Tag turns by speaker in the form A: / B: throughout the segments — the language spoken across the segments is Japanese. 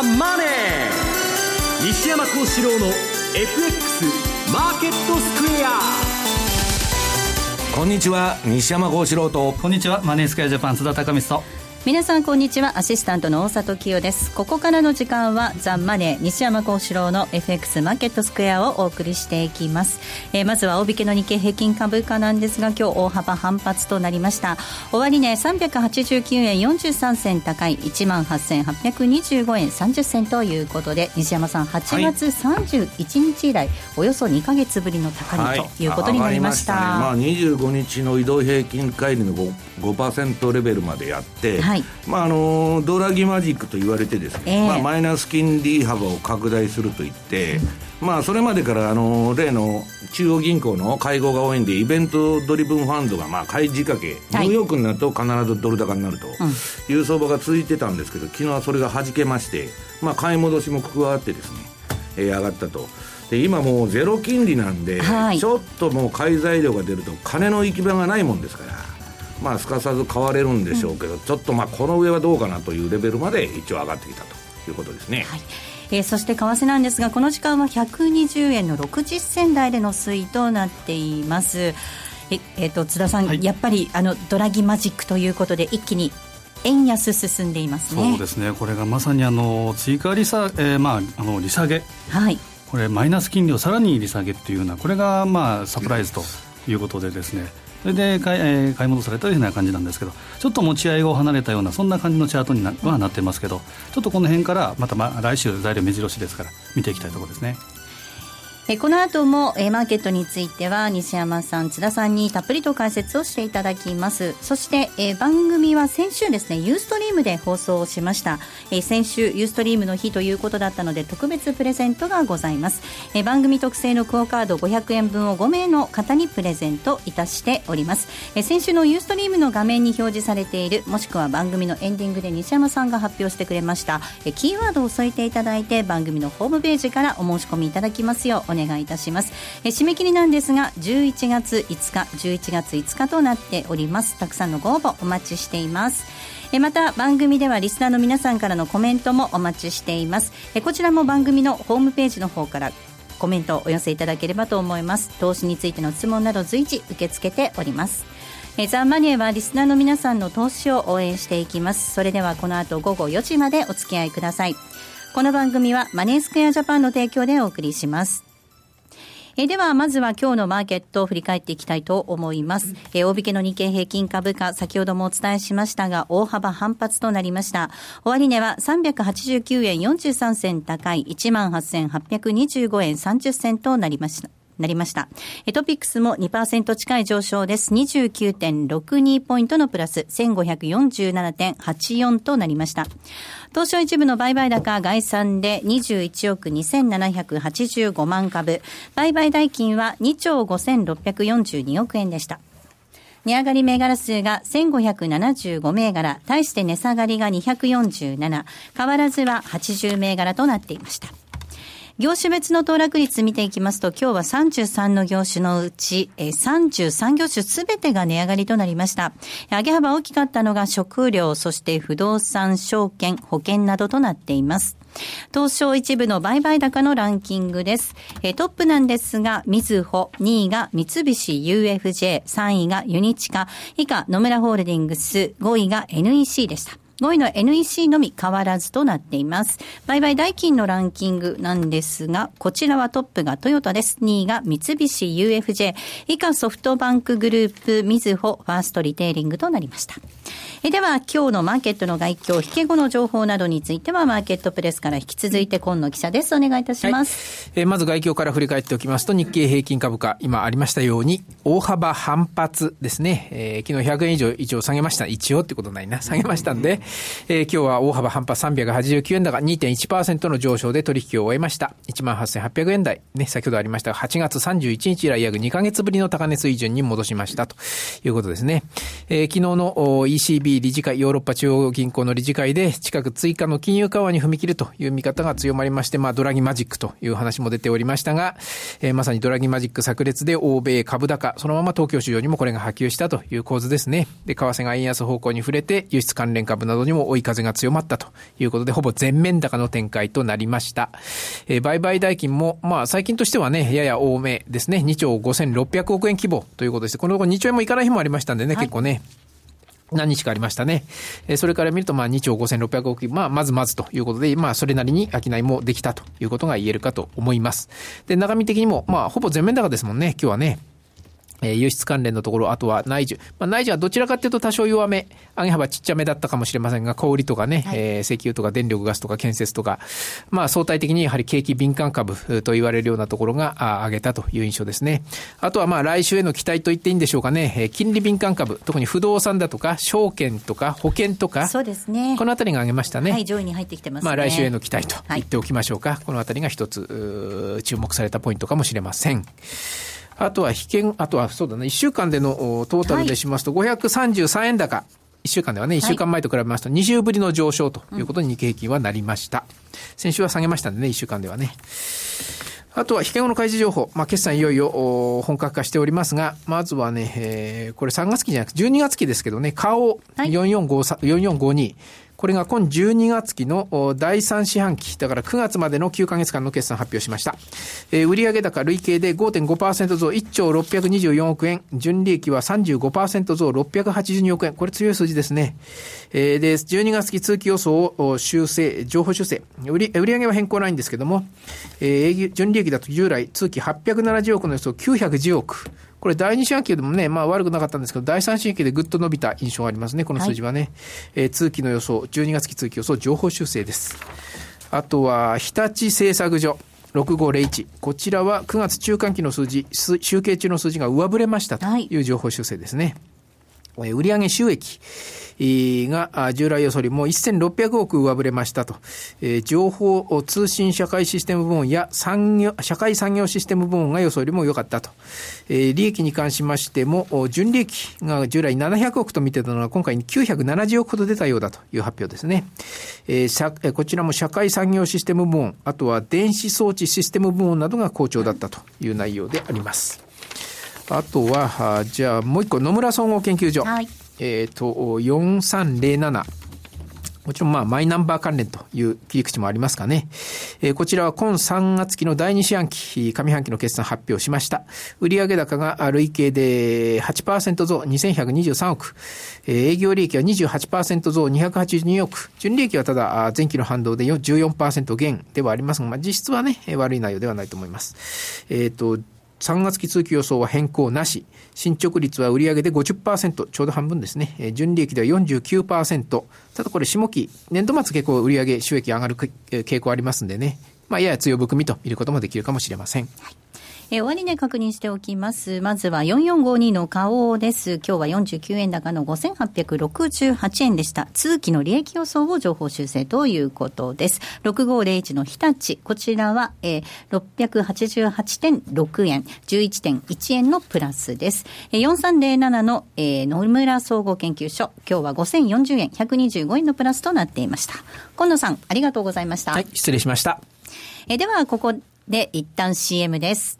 A: ザ・マネー」西山幸四郎の FX マーケットスクエア。
B: こんにちは西山幸四郎と。
C: こんにちはマネースクエアジャパン津田隆美と
D: 皆さんこんにちは。アシスタントの大里清です。ここからの時間はザ・マネー西山幸四郎の FX マーケットスクエアをお送りしていきます、えー、まずは大引けの日経平均株価なんですが今日大幅反発となりました。終値389円43銭高い1万8825円30銭ということで西山さん8月31日以来、はい、およそ2か月ぶりの高値とい。うことになりました,、はい、ま
B: あ、25日の移動平均乖離の 5%, 5レベルまでやって、はい、まあ、あのドラギマジックと言われてですね、えー、まあ、マイナス金利幅を拡大するといって、うん、まあ、それまでからあの例の中央銀行の会合が多いんでイベントドリブンファンドがまあ買い仕掛け、ニューヨークになると必ずドル高になるという相場が続いてたんですけど昨日はそれがはじけまして、まあ、買い戻しも加わってですね、えー、上がったと。で今もうゼロ金利なんで、はい、ちょっともう買い材料が出ると金の行き場がないもんですからまあ、すかさず買われるんでしょうけど、うん、ちょっとまあこの上はどうかなというレベルまで一応上がってきたということですね。
D: はいえー、そして為替なんですがこの時間は120円の60銭台での推移となっています。ええーと、津田さん、はい、やっぱりあのドラギマジックということで一気に円安進んでいますね。
C: そうですね。これがまさにあの追加利下、えー、まああの利下げ。はい。これマイナス金利をさらに利下げっていうようなこれがまあサプライズということでですね。それで買い,、えー、買い戻されたような感じなんですけどちょっと持ち合いを離れたようなそんな感じのチャートにはなってますけどちょっとこの辺からまた、ま、来週材料目白しですから見ていきたいところですね。
D: えこの後も、えマーケットについては西山さん津田さんにたっぷりと解説をしていただきます。そして、え番組は先週ですねユーストリームで放送をしました、え先週ユーストリームの日ということだったので特別プレゼントがございます、え番組特製のクオカード500円分を5名の方にプレゼントいたしております、え先週のユーストリームの画面に表示されているもしくは番組のエンディングで西山さんが発表してくれました、えキーワードを添えていただいて番組のホームページからお申し込みいただきますようお願いいたします。え締め切りなんですが11月5日11月5日となっております。たくさんのご応募お待ちしています。えまた番組ではリスナーの皆さんからのコメントもお待ちしています。えこちらも番組のホームページの方からコメントをお寄せいただければと思います。投資についての質問など随時受け付けております。えザ・マネーはリスナーの皆さんの投資を応援していきます。それではこの後午後4時までお付き合いください。この番組はマネースクエアジャパンの提供でお送りします。えでは、まずは今日のマーケットを振り返っていきたいと思います。え大引けの日経平均株価、先ほどもお伝えしましたが、大幅反発となりました。終値は389円43銭高い18,825円30銭となりました。なりました。トピックスも2%近い上昇です。29.62ポイントのプラス、1547.84となりました。東証一部の売買高概算で21億2785万株。売買代金は2兆5642億円でした。値上がり銘柄数が1575銘柄、対して値下がりが247、変わらずは80銘柄となっていました。業種別の騰落率見ていきますと、今日は33の業種のうち、え33業種すべてが値上がりとなりました。上げ幅大きかったのが食料、そして不動産、証券、保険などとなっています。東証一部の売買高のランキングです。えトップなんですが、みずほ、2位が三菱 UFJ、3位がユニチカ、以下野村ホールディングス、5位が NEC でした。5位の NEC のみ変わらずとなっています。売買代金のランキングなんですが、こちらはトップがトヨタです。2位が三菱 UFJ、以下ソフトバンクグループ、みずほ、ファーストリテイリングとなりました。えでは、今日のマーケットの外況、引け後の情報などについては、マーケットプレスから引き続いて、今野記者です。お願いいたします。
E: はい、えー、まず外況から振り返っておきますと、日経平均株価、今ありましたように、大幅反発ですね。えー、昨日100円以上一応下げました。一応ってことないな。下げましたんで、えー、今日は大幅反発389円高2.1%の上昇で取引を終えました。18,800円台。ね、先ほどありましたが、8月31日以来約2ヶ月ぶりの高値水準に戻しましたということですね。えー、昨日の ECB ECB 理事会、ヨーロッパ中央銀行の理事会で近く追加の金融緩和に踏み切るという見方が強まりまして、まあ、ドラギマジックという話も出ておりましたが、えー、まさにドラギマジック炸裂で欧米株高、そのまま東京市場にもこれが波及したという構図ですね。で、為替が円安方向に触れて、輸出関連株などにも追い風が強まったということで、ほぼ全面高の展開となりました。えー、売買代金も、まあ、最近としてはね、やや多めですね。2兆5600億円規模ということです。この2兆円もいかない日もありましたんでね、はい、結構ね。何日かありましたね。えそれから見ると、まあ、2兆5600億円、まあ、まずまずということで、まあ、それなりに商いもできたということが言えるかと思います。で、中身的にも、まあ、ほぼ全面高ですもんね、今日はね。えー、輸出関連のところ、あとは内需。まあ、内需はどちらかというと多少弱め、上げ幅ちっちゃめだったかもしれませんが、小売とかね、はい、えー、石油とか電力ガスとか建設とか、まあ、相対的にやはり景気敏感株と言われるようなところが上げたという印象ですね。あとはまあ、来週への期待と言っていいんでしょうかね、えー、金利敏感株、特に不動産だとか、証券とか、保険とか、
D: そうですね。
E: このあたりが上げましたね。
D: はい、上位に入ってきてます、ね、
E: まあ、来週への期待と言っておきましょうか。はい、このあたりが一つ、注目されたポイントかもしれません。あとは被験、あとはそうだね、1週間でのトータルでしますと、533円高。1週間ではね、1週間前と比べますと、2週ぶりの上昇ということに日経平均はなりました。先週は下げましたんでね、1週間ではね。あとは、引け後の開示情報。まあ、決算いよいよ本格化しておりますが、まずはね、えー、これ3月期じゃなくて12月期ですけどね、顔4453、4452。これが今12月期の第3四半期、だから9月までの9ヶ月間の決算発表しました。えー、売上高累計で5.5%増1兆624億円、純利益は35%増682億円。これ強い数字ですね。えー、で、12月期通期予想を修正、情報修正。売り売上は変更ないんですけども、えー、純利益だと従来通期870億の予想910億。これ第2四半期でもね、まあ悪くなかったんですけど、第3四半期でぐっと伸びた印象がありますね、この数字はね。はい、えー、通期の予想、12月期通期予想、情報修正です。あとは、日立製作所。6501。こちらは9月中間期の数字、集計中の数字が上振れましたという情報修正ですね。はい、売上収益。が従来予想よりも1600億上振れましたと。情報通信社会システム部門や産業、社会産業システム部門が予想よりも良かったと。利益に関しましても、純利益が従来700億と見てたのは今回970億ほど出たようだという発表ですね。こちらも社会産業システム部門、あとは電子装置システム部門などが好調だったという内容であります。あとは、じゃあもう一個、野村総合研究所。はいえっ、ー、と、4307。もちろん、まあ、マイナンバー関連という切り口もありますかね。えー、こちらは今3月期の第2四半期、上半期の決算発表しました。売上高が累計で8%増2123億。えー、営業利益は28%増282億。純利益はただ、前期の反動で14%減ではありますが、まあ、実質はね、悪い内容ではないと思います。えっ、ー、と、3月期通期予想は変更なし。進捗率は売上で50%、ちょうど半分ですね。え純利益では49%。ただこれ下期、年度末結構売上収益上がる傾向ありますんでね。まあ、やや強含みと見ることもできるかもしれません。はい
D: えー、終値確認しておきます。まずは4452の花王です。今日は49円高の5868円でした。通期の利益予想を情報修正ということです。6501の日立。こちらは、えー、688.6円、11.1円のプラスです。えー、4307の、えー、野村総合研究所。今日は5040円、125円のプラスとなっていました。今野さん、ありがとうございました。
E: はい、失礼しました。
D: えー、では、ここで一旦 CM です。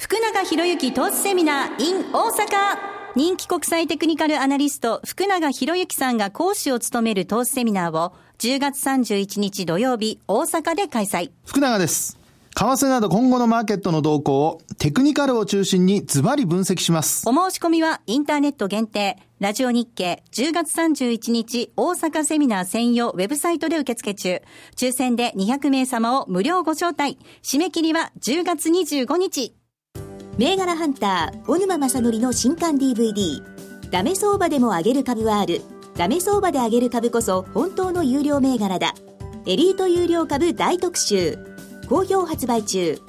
D: 福永博之投資セミナー in 大阪人気国際テクニカルアナリスト福永博之さんが講師を務める投資セミナーを10月31日土曜日大阪で開催
F: 福永です為替など今後のマーケットの動向をテクニカルを中心にズバリ分析します。
D: お申し込みはインターネット限定、ラジオ日経10月31日大阪セミナー専用ウェブサイトで受付中。抽選で200名様を無料ご招待。締め切りは10月25日。
G: 銘柄ハンター小沼正則の新刊 DVD ダメ相場でも上げる株はある。ダメ相場で上げる株こそ本当の有料銘柄だ。エリート有料株大特集。好評発売中。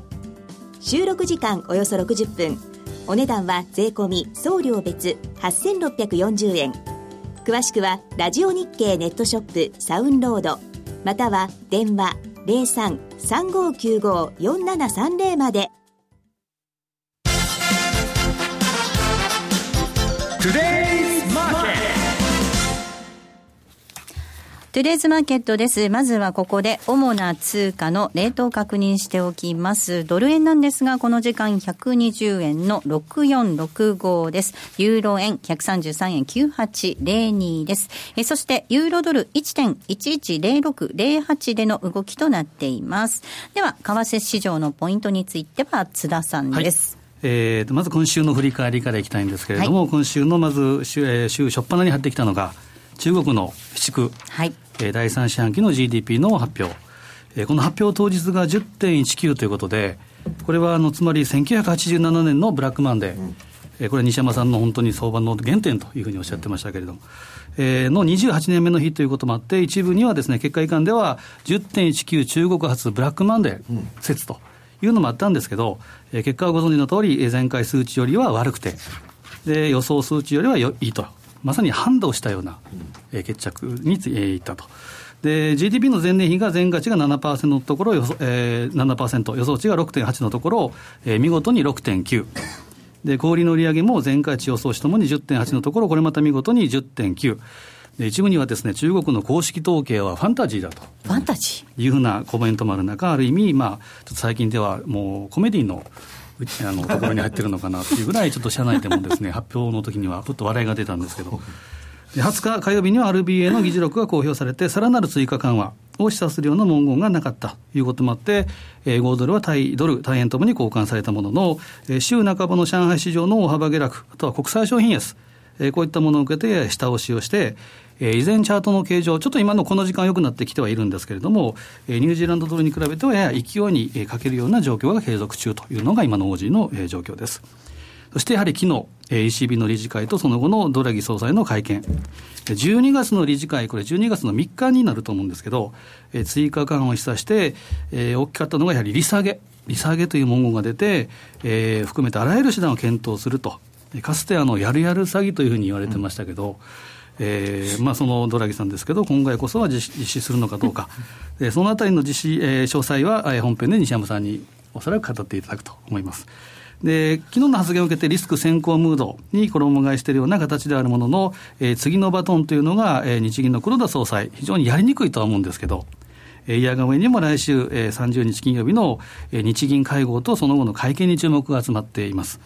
G: 収録時間およそ60分。お値段は税込送料別8640円。詳しくはラジオ日経ネットショップサウンロード。または電話03-3595-4730まで。
D: トゥデイズマーケットです。まずはここで主な通貨のレートを確認しておきます。ドル円なんですが、この時間120円の6465です。ユーロ円133円9802です。えそして、ユーロドル1.110608での動きとなっています。では、為替市場のポイントについては津田さんです。
C: はいえー、まず今週の振り返りからいきたいんですけれども、はい、今週のまず週、えー、週初っ端に入ってきたのが、中国の市区、はい。えー、第3四半期の GDP の発表、えー、この発表当日が10.19ということで、これはあのつまり1987年のブラックマンデー、うん、えー、これは西山さんの本当に相場の原点というふうにおっしゃってましたけれども、えー、の28年目の日ということもあって、一部にはですね結果如何では10.19中国発ブラックマンデー説というのもあったんですけど、えー、結果はご存知の通り、前回数値よりは悪くて、で予想数値よりはいいと。まさに反動したような、えー、決着につ、えー、いったと。で、GDP の前年比が前価値が7%のところ、予想えー、7%、予想値が6.8のところ、えー、見事に6.9。で、小売の売り上げも前価値予想値ともに10.8のところ、これまた見事に10.9。で一部にはですね中国の公式統計はファンタジーだと。
D: ファンタジ
C: ー？いうふうなコメントもある中ある意味、まあ、ちょっと最近ではもうコメディのあのところに入ってるのかなっていうぐらい、ちょっと社内でもですね 発表の時には、ちょっと笑いが出たんですけど、20日火曜日には RBA の議事録が公表されて、さらなる追加緩和を示唆するような文言がなかったということもあって、5ドルは対ドル、対円ともに交換されたものの、週半ばの上海市場の大幅下落、あとは国際商品安、こういったものを受けて下押しをして、えー、依然チャートの形状、ちょっと今のこの時間良くなってきてはいるんですけれども、えー、ニュージーランドドルに比べてはやや勢いに欠けるような状況が継続中というのが今の OG の、えー、状況です。そしてやはり昨日、ECB の理事会とその後のドラギ総裁の会見。12月の理事会、これ12月の3日になると思うんですけど、追加緩和を示唆して、大きかったのがやはり利下げ。利下げという文言が出て、含めてあらゆる手段を検討すると。かつてあの、やるやる詐欺というふうに言われてましたけど、うんえーまあ、そのドラギさんですけど、今回こそは実施するのかどうか、えー、そのあたりの実施、えー、詳細は、えー、本編で西山さんにおそらく語っていただくと思います。で昨日の発言を受けてリスク先行ムードに衣替えしているような形であるものの、えー、次のバトンというのが、えー、日銀の黒田総裁、非常にやりにくいとは思うんですけど、えー、いやが上にも来週、えー、30日金曜日の、えー、日銀会合とその後の会見に注目が集まっています。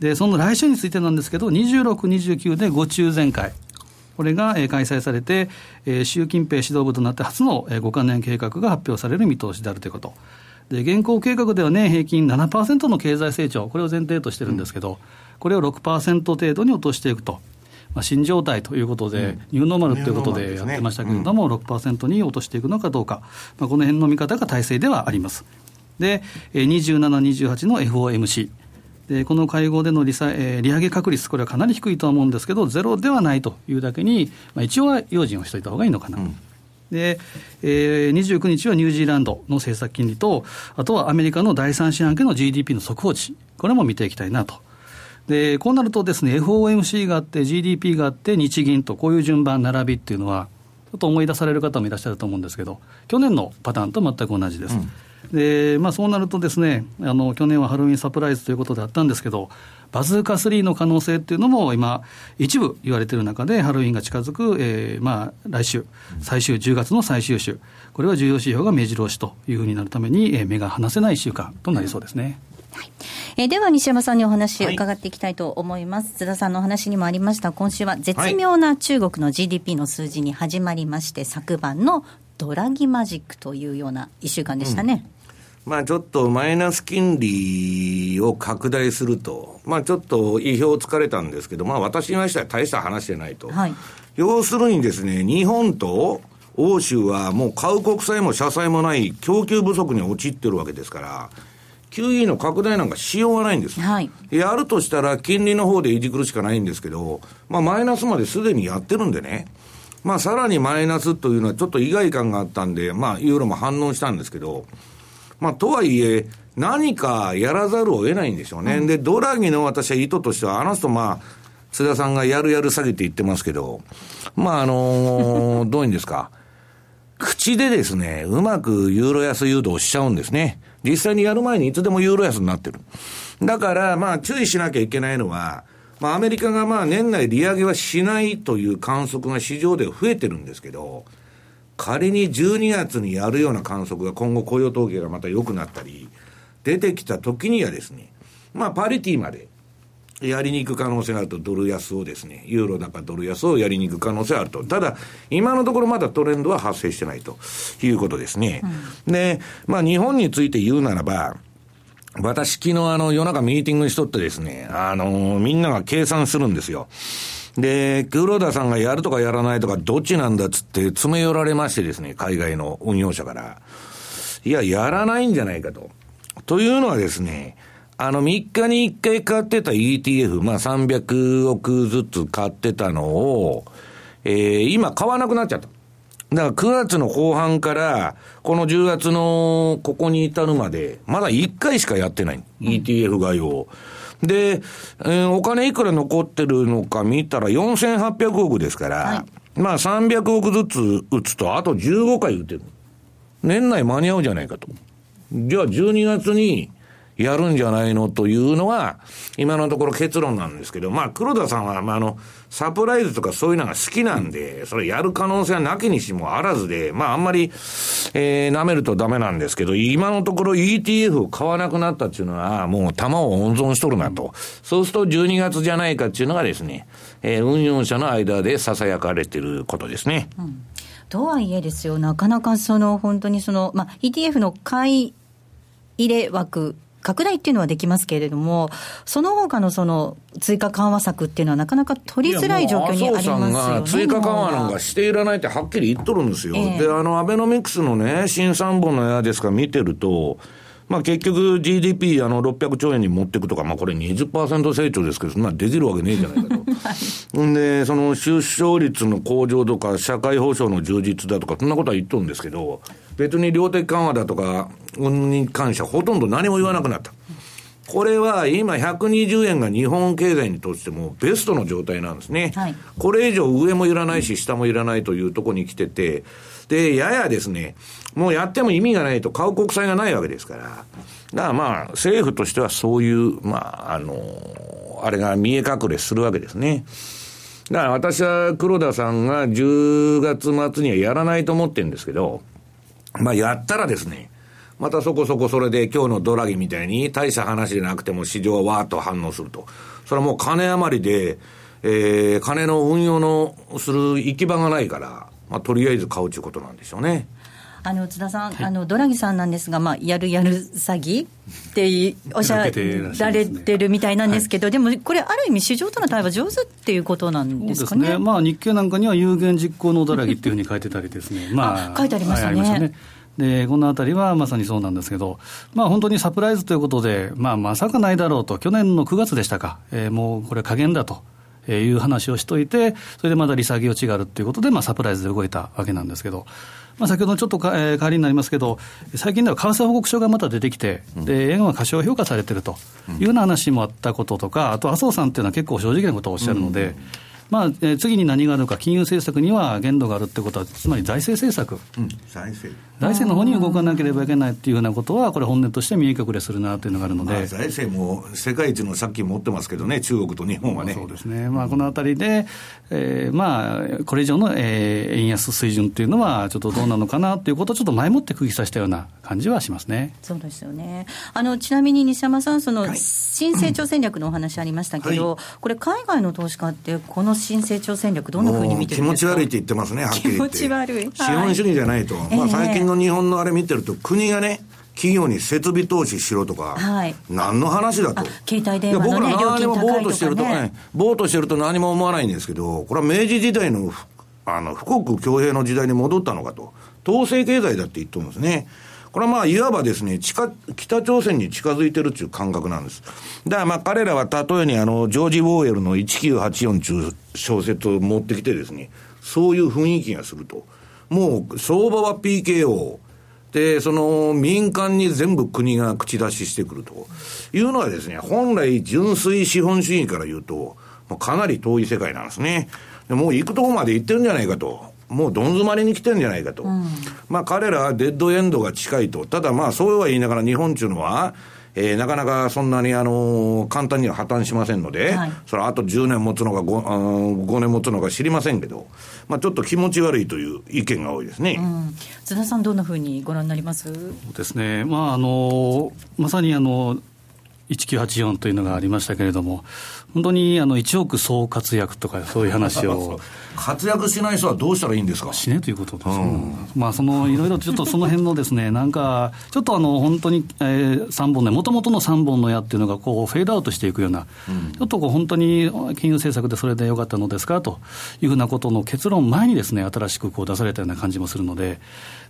C: で、その来週についてなんですけど、26、29で5中全会。これが開催されて、習近平指導部となって初の5か年計画が発表される見通しであるということ。で現行計画では年平均7%の経済成長、これを前提としてるんですけど、これを6%程度に落としていくと。まあ、新状態ということで、うん、ニューノーマルということでやってましたけれども、ねうん、6%に落としていくのかどうか、まあ、この辺の見方が体制ではあります。で、27、28の FOMC。でこの会合での利,、えー、利上げ確率、これはかなり低いとは思うんですけど、ゼロではないというだけに、まあ、一応は用心をしておいたほうがいいのかな。うんで、えー、29日はニュージーランドの政策金利と、あとはアメリカの第三四半期の GDP の速報値、これも見ていきたいなと。で、こうなるとですね、FOMC があって、GDP があって、日銀と、こういう順番、並びっていうのは、ちょっと思い出される方もいらっしゃると思うんですけど、去年のパターンと全く同じです。うんでまあ、そうなるとですねあの、去年はハロウィンサプライズということであったんですけど、バズーカ3の可能性っていうのも今、一部言われている中で、ハロウィンが近づく、えーまあ、来週、最終、10月の最終週、これは重要指標が目白押しというふうになるために、えー、目が離せない1週間となりそうですね。
D: はい。えー、では西山さんにお話伺っていきたいと思います、はい、津田さんのお話にもありました。今週は絶妙な中国の GDP の数字に始まりまして、昨晩のドラギマジックというような1週間でしたね。うん
B: まあちょっとマイナス金利を拡大すると、まあちょっと意表をつかれたんですけど、まあ私にましては大した話じゃないと。はい、要するにですね、日本と欧州はもう買う国債も社債もない供給不足に陥ってるわけですから、QE の拡大なんかしようがないんです。はい、やるとしたら金利の方でいじくるしかないんですけど、まあマイナスまですでにやってるんでね。まあさらにマイナスというのはちょっと意外感があったんで、まあユーロも反応したんですけど、まあ、とはいえ、何かやらざるを得ないんでしょうね。うん、で、ドラギの私は意図としては、あの人、まあ、津田さんがやるやる下げて言ってますけど、まあ、あのー、どういうんですか。口でですね、うまくユーロ安誘導しちゃうんですね。実際にやる前にいつでもユーロ安になってる。だから、まあ、注意しなきゃいけないのは、まあ、アメリカがまあ、年内利上げはしないという観測が市場では増えてるんですけど、仮に12月にやるような観測が今後雇用統計がまた良くなったり、出てきた時にはですね、まあパリティまでやりに行く可能性があると、ドル安をですね、ユーロ高ドル安をやりに行く可能性があると。ただ、今のところまだトレンドは発生してないということですね。うん、で、まあ日本について言うならば、私昨日あの夜中ミーティングしとってですね、あのー、みんなが計算するんですよ。で、黒田さんがやるとかやらないとかどっちなんだっつって詰め寄られましてですね、海外の運用者から。いや、やらないんじゃないかと。というのはですね、あの、3日に1回買ってた ETF、まあ300億ずつ買ってたのを、えー、今買わなくなっちゃった。だから9月の後半から、この10月のここに至るまで、まだ1回しかやってない。ETF 買いを。で、えー、お金いくら残ってるのか見たら4800億ですから、はい、まあ300億ずつ打つと、あと15回打てる。年内間に合うじゃないかと。じゃあ12月に、やるんじゃないのというのは、今のところ結論なんですけど、まあ、黒田さんは、まあ、あの、サプライズとかそういうのが好きなんで、それやる可能性はなきにしもあらずで、まあ、あんまり、えー、舐めるとダメなんですけど、今のところ ETF を買わなくなったっていうのは、もう玉を温存しとるなと。そうすると12月じゃないかっていうのがですね、えー、運用者の間で囁かれてることですね。うん
D: とはいえですよ、なかなかその本当にその、まあ、ETF の買い入れ枠拡大っていうのはできますけれども、その他のその追加緩和策っていうのは、なかなか取りづらい状況にありますよね。さんが
B: 追加緩和なんかしていらないってはっきり言っとるんですよ。えー、で、あの、アベノミクスのね、新三本の矢ですか見てると、まあ結局 GDP あの600兆円に持っていくとか、まあこれ20%成長ですけど、そんなできるわけねえじゃないかと。はい、で、その出生率の向上とか、社会保障の充実だとか、そんなことは言っとるんですけど、別に量的緩和だとか、運に関してはほとんど何も言わなくなった。これは今120円が日本経済にとってもベストの状態なんですね。はい、これ以上上もいらないし下もいらないというところに来てて、で、ややですね、もうやっても意味がないと買う国債がないわけですから。だからまあ、政府としてはそういう、まあ、あの、あれが見え隠れするわけですね。だから私は黒田さんが10月末にはやらないと思ってるんですけど、まあやったらですね、またそこそこそれで今日のドラギみたいに大した話でなくても市場はわーっと反応すると。それはもう金余りで、えー、金の運用のする行き場がないから、まあとりあえず買うということなんでしょうね。
D: あの津田さん、はい、あのドラギさんなんですが、まあ、やるやる詐欺って おっしゃられてるみたいなんですけど、でもこれ、ある意味、市場との対話上手っていうことなんですかね？ね
C: まあ、日経なんかには有言実行のドラギっていうふうに書いてたりですね、
D: まあ、書いてありましたね。はい、ね
C: で、このあたりはまさにそうなんですけど、まあ本当にサプライズということで、まあまさかないだろうと、去年の9月でしたか、えー、もうこれ加減だと。いう話をしといて、それでまだ利下げ落ちがあるということで、まあ、サプライズで動いたわけなんですけど、まあ、先ほどちょっとか、えー、代わりになりますけど、最近では為替報告書がまた出てきて、で円は過小評価されてるというような話もあったこととか、あと麻生さんっていうのは結構正直なことをおっしゃるので。うんまあ、えー、次に何があるのか、金融政策には限度があるってことは、つまり財政政策、うん、財政。財政の方に動かなければいけないっていうようなことは、これ、本音として見え隠れするなというのがあるので、まあ、
B: 財政も世界一の借金持ってますけどね、中国と日本はね。
C: そうですね、まあ、このあたりで、えー、まあ、これ以上の、えー、円安水準っていうのは、ちょっとどうなのかなということを、ちょっと前もって釘刺したような感じはしますね。
D: そうですよね。あのちなみに西山さん、その、新成長戦略のお話ありましたけど、はい、これ、海外の投資家って、この新成長戦略、どんなふうに見てる
B: んですか？気持ち悪いって言ってますね、はっきり言って。
D: 気持ち悪い。
B: 資本主義じゃないと。はい、まあ、最近の日本のあれ見てると、国がね、企業に設備投資しろとか、はい、何の話だと。
D: 携帯電話の、ね、
B: 僕ら何もぼーっとしてると、ね、ぼーっとしてると何も思わないんですけど、これは明治時代のあの富国強兵の時代に戻ったのかと。統制経済だって言ってるんですね。これはまあ、いわばですね、北朝鮮に近づいてるっていう感覚なんです。だからまあ、彼らは例えにあの、ジョージ・ウォーエルの1984っていう小説を持ってきてですね、そういう雰囲気がすると。もう、相場は PKO。で、その民間に全部国が口出ししてくるというのはですね、本来純粋資本主義から言うと、かなり遠い世界なんですね。もう行くとこまで行ってるんじゃないかと。もうどん詰まりに来てるんじゃないかと。うん、まあ彼らはデッドエンドが近いと。ただまあそうは言いながら日本っていうのは、えー、なかなかそんなに、あのー、簡単には破綻しませんので、はい、それはあと10年持つのか 5, 5年持つのか知りませんけど、まあ、ちょっと気持ち悪いという意見が多いですね、うん、
D: 津田さん、どんなふうにご覧になります？
C: ですね、まああのまさにあの1984というのがありましたけれども、本当にあの1億総活躍とか、そういう話を。
B: 活躍しない人はどうしたらいいんですか？
C: 死ねということです、うん、まあ、そのいろいろちょっとその辺のですね、なんか、ちょっとあの本当に、えー、3本ね、もともとの3本の矢っていうのがこうフェードアウトしていくような、うん、ちょっとこう本当に金融政策でそれでよかったのですか？というふうなことの結論前にですね、新しくこう出されたような感じもするので、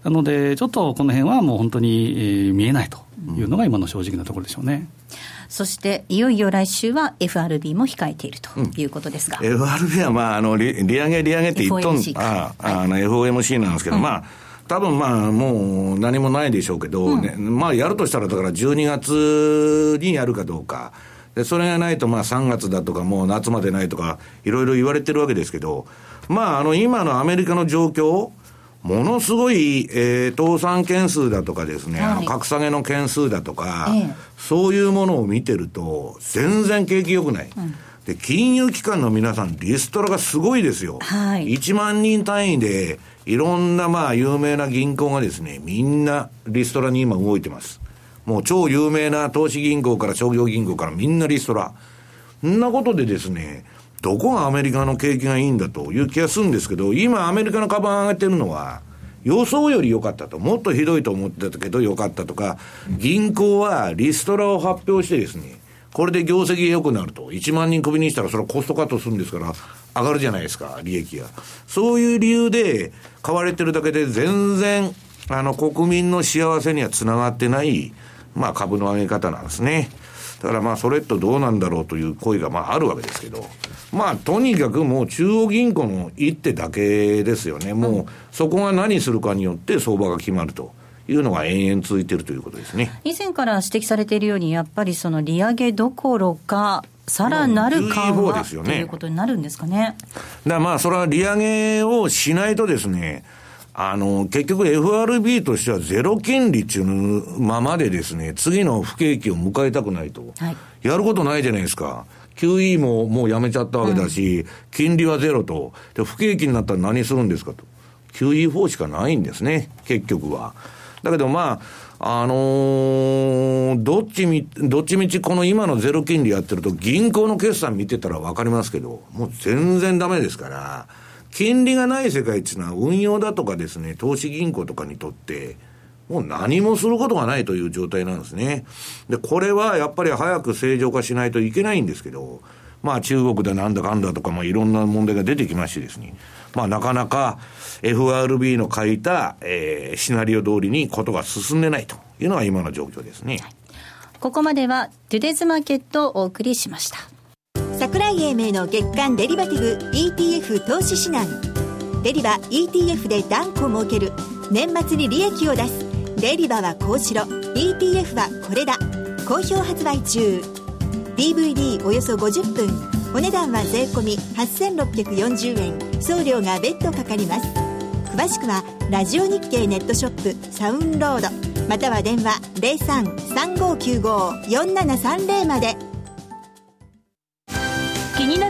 C: なので、ちょっとこの辺はもう本当に、えー、見えないというのが今の正直なところでしょうね。
D: うんそしていよいよ来週は FRB も控えているということですが、うん、
B: FRB は、まあ、あの利利上げ、利上げって言っとん、ああ、はい、あの FOMC なんですけど、うん、まあ、多分まあもう何もないでしょうけど、うん。ね、まあやるとしたら、だから12月にやるかどうか。で、それがないと、まあ3月だとか、もう夏までないとか、いろいろ言われてるわけですけど、まああの今のアメリカの状況、ものすごい、えー、倒産件数だとかですね、はい、格下げの件数だとか、ええ、そういうものを見てると、全然景気良くない。うんで、金融機関の皆さん、リストラがすごいですよ。はい。1万人単位で、いろんなまあ有名な銀行がですね、みんなリストラに今動いてます。もう超有名な投資銀行から商業銀行からみんなリストラ。そんなことでですね、どこがアメリカの景気がいいんだという気がするんですけど、今アメリカの株を上がってるのは、予想より良かったと、もっとひどいと思ってたけど良かったとか、銀行はリストラを発表してですね、これで業績が良くなると、1万人クビにしたらそれはコストカットするんですから、上がるじゃないですか、利益が。そういう理由で買われてるだけで全然、あの、国民の幸せにはつながってない、まあ株の上げ方なんですね。だからまあそれとどうなんだろうという声がまああるわけですけど、まあとにかくもう中央銀行の一手だけですよね。もうそこが何するかによって相場が決まると。いうのが延々続いているということですね
D: 以前から指摘されているように、やっぱりその利上げどころか、さらなる緩和、ということになるんですかね。
B: だまあ、それは利上げをしないとですね、あの、結局 FRB としてはゼロ金利っていうままでですね、次の不景気を迎えたくないと。はい、やることないじゃないですか。QE ももうやめちゃったわけだし、うん、金利はゼロと。で、不景気になったら何するんですかと。QE4 しかないんですね、結局は。だけどまあ、あのー、どっちみ、どっちみちこの今のゼロ金利やってると、銀行の決算見てたらわかりますけど、もう全然ダメですから、金利がない世界っていうのは運用だとかですね、投資銀行とかにとって、もう何もすることがないという状態なんですね。で、これはやっぱり早く正常化しないといけないんですけど、まあ中国でなんだかんだとか、まあいろんな問題が出てきましてですね、まあなかなか FRB の書いた、えー、シナリオ通りにことが進んでないというのが今の状況ですね。
D: ここまではトゥデズマーケットをお送りしました。
G: 桜井英明の月間デリバティブ ETF 投資指南。デリバ ETF で断固儲ける。年末に利益を出す。デリバはこうしろ。ETF はこれだ。好評発売中。DVD およそ50分。お値段は税込8640円。送料が別途かかります。詳しくはラジオ日経ネットショップサウンロード。または電話0335954730まで。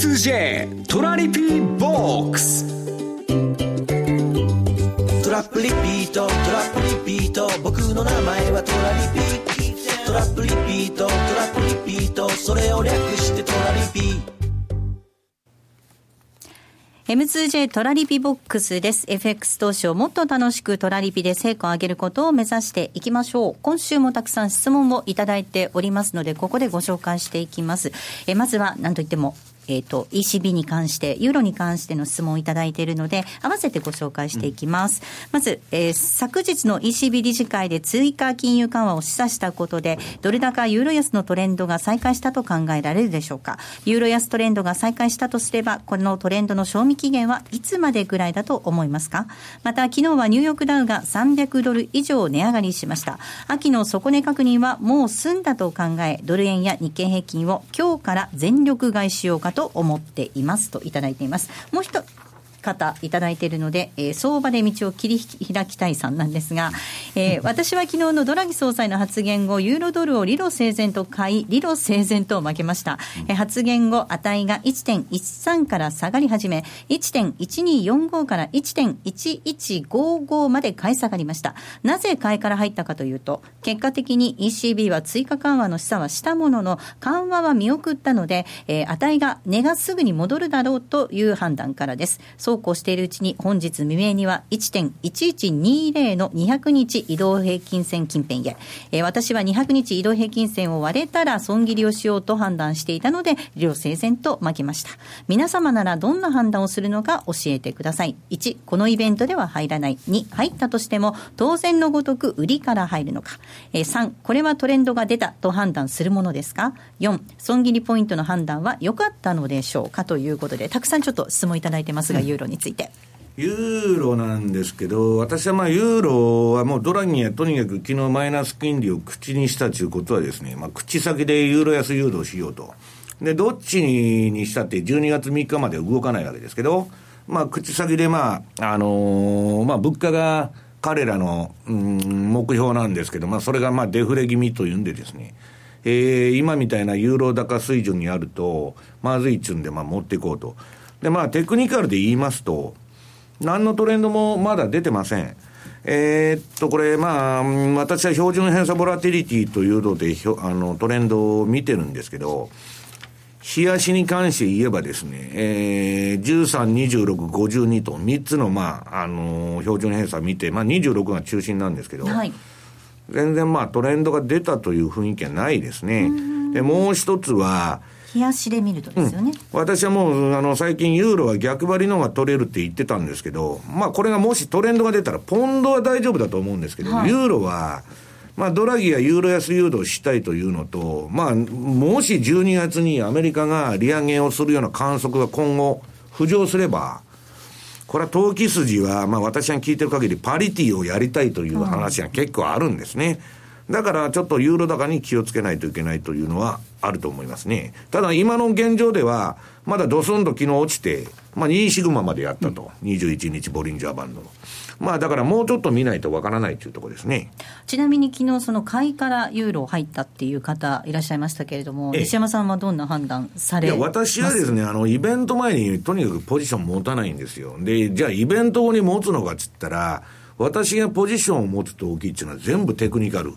A: M2J トラリピーボックストラップリピートトラップリピート僕の名前はトラリピトラップリピートトラップリピートそれを略してトラリピ
D: M2J トラリピボックスです。FX 投資をもっと楽しくトラリピで成果を上げることを目指していきましょう。今週もたくさん質問をいただいておりますので、ここでご紹介していきます。えまずは、何といっても、えっ、ー、と、ECB に関して、ユーロに関しての質問をいただいているので、合わせてご紹介していきます。うん、まず、えー、昨日の ECB 理事会で追加金融緩和を示唆したことで、ドル高ユーロ安のトレンドが再開したと考えられるでしょうか。ユーロ安トレンドが再開したとすれば、このトレンドの賞味期限はいつまでぐらいだと思いますかまた、昨日はニューヨークダウが300ドル以上値上がりしました。秋の底値確認はもう済んだと考え、ドル円や日経平均を今日から全力買いしようかと思っていますといただいています。もう一方いただいているので、えー、相場で道を切り開きたいさんなんですが、えー、私は昨日のドラギ総裁の発言後、ユーロドルを理路整然と買い、理路整然と負けました。えー、発言後、値が1.13から下がり始め、1.1245から1.1155まで買い下がりました。なぜ買いから入ったかというと、結果的に ECB は追加緩和の示唆はしたものの、緩和は見送ったので、えー、値が値がすぐに戻るだろうという判断からです。そそうこうしているうちに本日未明には1.1120の200日移動平均線近辺へ、えー、私は200日移動平均線を割れたら損切りをしようと判断していたので両整然と負けました。皆様ならどんな判断をするのか教えてください。1このイベントでは入らない。2入ったとしても当然のごとく売りから入るのか、えー、3これはトレンドが出たと判断するものですか？4損切りポイントの判断は良かったのでしょうか？ということでたくさんちょっと質問いただいてますが、ユーロについて。
B: ユーロなんですけど、私はまあユーロはもうドラギはとにかく昨日マイナス金利を口にしたということはですね、まあ、口先でユーロ安誘導しようと。で、どっちにしたって12月3日まで動かないわけですけど、まあ、口先でまあ、あのー、まあ、物価が彼らの、うん、目標なんですけど、まあ、それがまあ、デフレ気味というんでですね、えー、今みたいなユーロ高水準にあると、まずいっちゅうんで、まあ、持っていこうと。で、まあ、テクニカルで言いますと、何のトレンドもまだ出てません。えー、っと、これ、まあ、私は標準偏差ボラティリティというので、あの、トレンドを見てるんですけど、冷やしに関して言えばですね、えー、13、26、52と3つの、まあ、あのー、標準偏差見て、まあ、26が中心なんですけど、はい、全然まあ、トレンドが出たという雰囲気はないですね。で、もう一つは、
D: 冷やしで見るとですよね、
B: うん、私はもうあの最近ユーロは逆張りのが取れるって言ってたんですけどまあこれがもしトレンドが出たらポンドは大丈夫だと思うんですけど、はい、ユーロはまあ、ドラギがユーロ安誘導したいというのと、まあ、もし12月にアメリカが利上げをするような観測が今後浮上すれば、これは投機筋は、まあ私が聞いてる限りパリティをやりたいという話が結構あるんですね。だからちょっとユーロ高に気をつけないといけないというのはあると思いますね。ただ今の現状では、まだドスンと昨日落ちて、まあ2シグマまでやったと。うん、21日ボリンジャーバンドの。まあだからもうちょっと見ないとわからないというところですね。
D: ちなみに昨日その買いからユーロ入ったっていう方いらっしゃいましたけれども、西山さんはどんな判断されいや
B: 私はですね、あのイベント前にとにかくポジション持たないんですよ。で、じゃあイベント後に持つのかっつったら、私がポジションを持つと大きいっていうのは全部テクニカル。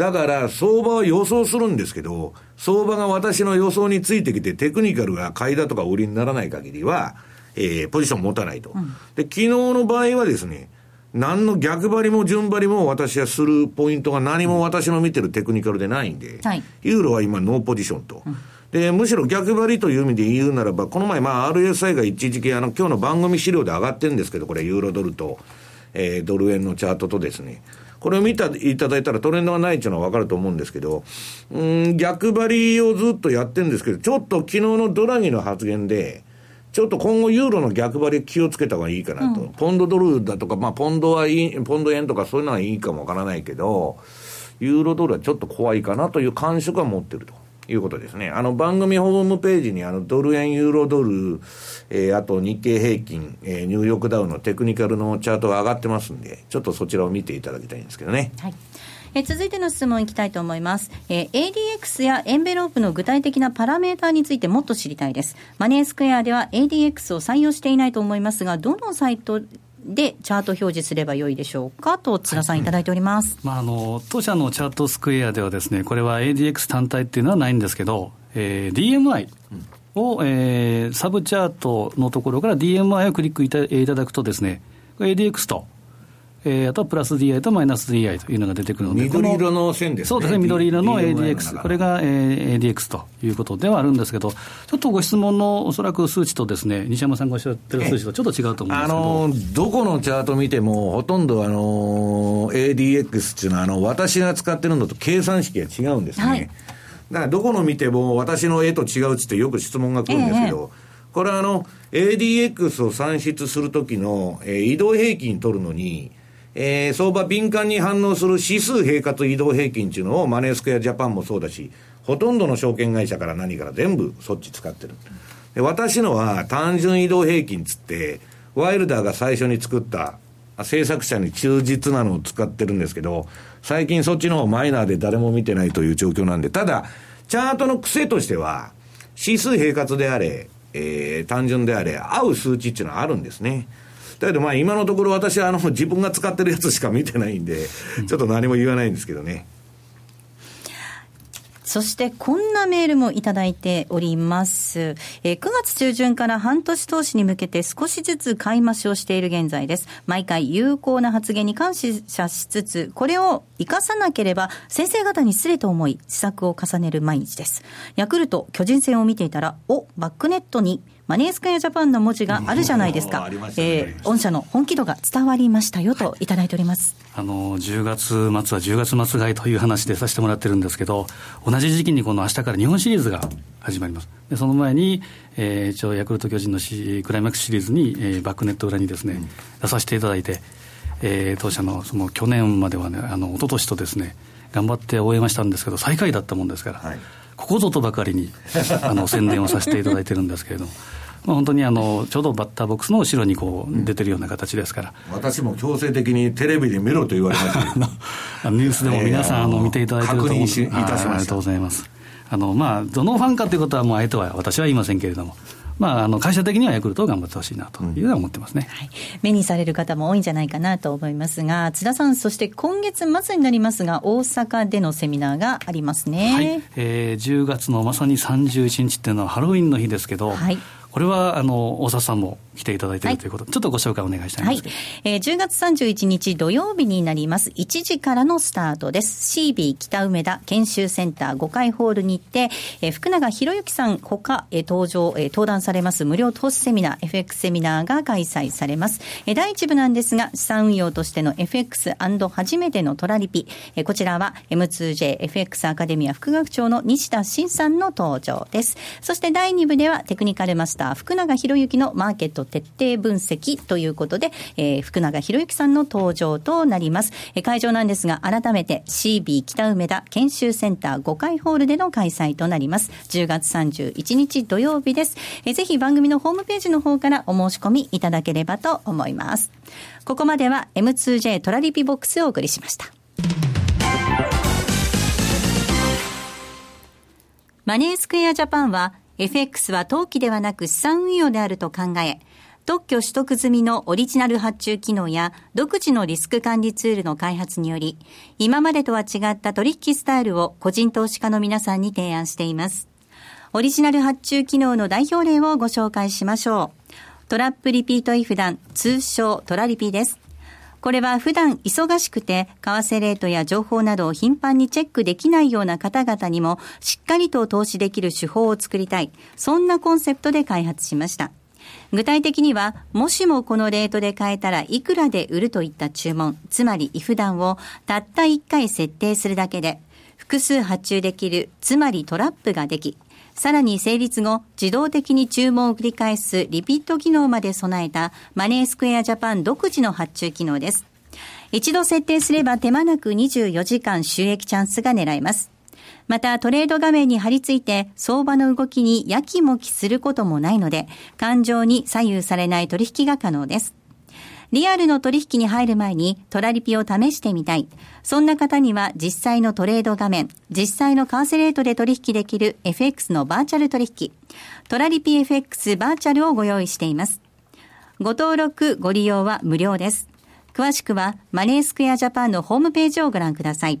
B: だから、相場は予想するんですけど、相場が私の予想についてきて、テクニカルが買いだとか売りにならない限りは、えー、ポジション持たないと。うん、で、昨日の場合はですね、何の逆張りも順張りも私はするポイントが何も私の見てるテクニカルでないんで、はい、ユーロは今ノーポジションと。うんで、むしろ逆張りという意味で言うならば、この前、まあ、RSI が一時期、あの、今日の番組資料で上がってるんですけど、これ、ユーロドルと、えー、ドル円のチャートとですね、これを見た、いただいたらトレンドがないっていうのはわかると思うんですけど、うん、逆張りをずっとやってるんですけど、ちょっと昨日のドラギの発言で、ちょっと今後ユーロの逆張り気をつけた方がいいかなと。うん、ポンドドルだとか、まあポンドはいい、ポンド円とかそういうのはいいかもわからないけど、ユーロドルはちょっと怖いかなという感触は持ってると。いうことですね。あの番組ホームページにあのドル円、ユーロドル、えー、あと日経平均、えー、ニューヨークダウのテクニカルのチャートが上がってますんで、ちょっとそちらを見ていただきたいんですけどね。はい
D: え続いての質問いきたいと思います、えー、ADX やエンベロープの具体的なパラメーターについてもっと知りたいです。マネースクエアでは ADX を採用していないと思いますが、どのサイトでチャート表示すればよいでしょうかと津田さんいただいております、
C: まあ、あの当社のチャートスクエアではですねこれは ADX 単体っていうのはないんですけど、えー、DMI を、えー、サブチャートのところから DMI をクリックいたいただくとですね ADX とえー、あとプラス DI とマイナス DI というのが出てくるので、
B: 緑色の線ですね。
C: そうですね、緑色の ADX、これが、えー、ADX ということではあるんですけど、ちょっとご質問のおそらく数値とですね、西山さんがおっしゃってる数値とちょっと違うと思うんですけど、あの
B: どこのチャート見ても、ほとんどあの ADX っていうのは、あの私が使ってるのと計算式が違うんですね。はい、だからどこの見ても、私の絵と違うってよく質問が来るんですけど、えー、これはあの、ADX を算出するときの、えー、移動平均取るのに、えー、相場敏感に反応する指数平滑移動平均っていうのをマネースクエアジャパンもそうだし、ほとんどの証券会社から何から全部そっち使ってる。で私のは単純移動平均つって、ワイルダーが最初に作った制作者に忠実なのを使ってるんですけど、最近そっちの方マイナーで誰も見てないという状況なんで、ただ、チャートの癖としては、指数平滑であれ、えー、単純であれ、合う数値っていうのはあるんですね。だけどまあ今のところ私はあの自分が使ってるやつしか見てないんで、ちょっと何も言わないんですけどね。
D: そしてこんなメールもいただいております。えー、9月中旬から半年投資に向けて少しずつ買い増しをしている現在です。毎回有効な発言に感謝しつつ、これを生かさなければ先生方に失礼と思い、施策を重ねる毎日です。ヤクルト、巨人戦を見ていたら、お、バックネットにマネースクエアジャパンの文字があるじゃないですか。ね、えー、御社の本気度が伝わりましたよといただいております。
C: あの、10月末は10月末買いという話でさせてもらってるんですけど、同じ時期にこの明日から日本シリーズが始まります。で、その前に、えー、一応ヤクルト巨人のシクライマックスシリーズに、えー、バックネット裏にですね、うん、出させていただいて、えー、当社のその去年まではね、あの、一昨年とですね、頑張って終えましたんですけど、最下位だったもんですから、はい、ここぞとばかりに あの宣伝をさせていただいてるんですけれども。まあ、本当にあのちょうどバッターボックスの後ろにこう出てるような形ですから、
B: うん、私も強制的にテレビで見ろと言われました。
C: ニュースでも皆さん、あの見ていただいてると思う
B: しいたしました。あ
C: りがとうございます。あの、まあ、どのファンかということはもう相手は私は言いませんけれどもまあ、あの会社的にはヤクルトを頑張ってほしいなというのは思ってますね、
D: はい、目にされる方も多いんじゃないかなと思いますが、津田さん、そして今月末になりますが、大阪でのセミナーがありますね、はい。
C: えー、10月のまさに31日っていうのはハロウィンの日ですけど、はい、これはあの大沢さんも来ていただいているということで、はい、ちょっとご紹介お願いしたいんですけど、はい
D: えー、10月31日土曜日になります。1時からのスタートです。CB 北梅田研修センター5階ホールに行って、えー、福永博之さんほか、えー、登場、えー、登壇されます無料投資セミナー、FX セミナーが開催されます。えー、第1部なんですが、資産運用としての FX& 初めてのトラリピ、えー、こちらは M2JFX アカデミア副学長の西田慎さんの登場です。そして第2部ではテクニカルマスター福永博之のマーケット徹底分析ということで、えー、福永博之さんの登場となります。えー、会場なんですが、改めて CB 北梅田研修センター5階ホールでの開催となります。10月31日土曜日です。えー、ぜひ番組のホームページの方からお申し込みいただければと思います。ここまでは M2J トラリピボックスをお送りしました。マネースクエアジャパンは FX は投機ではなく資産運用であると考え、特許取得済みのオリジナル発注機能や独自のリスク管理ツールの開発により、今までとは違った取引スタイルを個人投資家の皆さんに提案しています。オリジナル発注機能の代表例をご紹介しましょう。トラップリピートイフダン、通称トラリピです。これは普段忙しくて、為替レートや情報などを頻繁にチェックできないような方々にも、しっかりと投資できる手法を作りたい。そんなコンセプトで開発しました。具体的には、もしもこのレートで買えたらいくらで売るといった注文、つまりイフダンをたった1回設定するだけで、複数発注できる、つまりトラップができ、さらに成立後、自動的に注文を繰り返すリピート機能まで備えたマネースクエアジャパン独自の発注機能です。一度設定すれば手間なく24時間収益チャンスが狙えます。またトレード画面に貼り付いて相場の動きにやきもきすることもないので、感情に左右されない取引が可能です。リアルの取引に入る前にトラリピを試してみたい。そんな方には実際のトレード画面、実際の為替レートで取引できる FX のバーチャル取引、トラリピ FX バーチャルをご用意しています。ご登録、ご利用は無料です。詳しくはマネースクエアジャパンのホームページをご覧ください。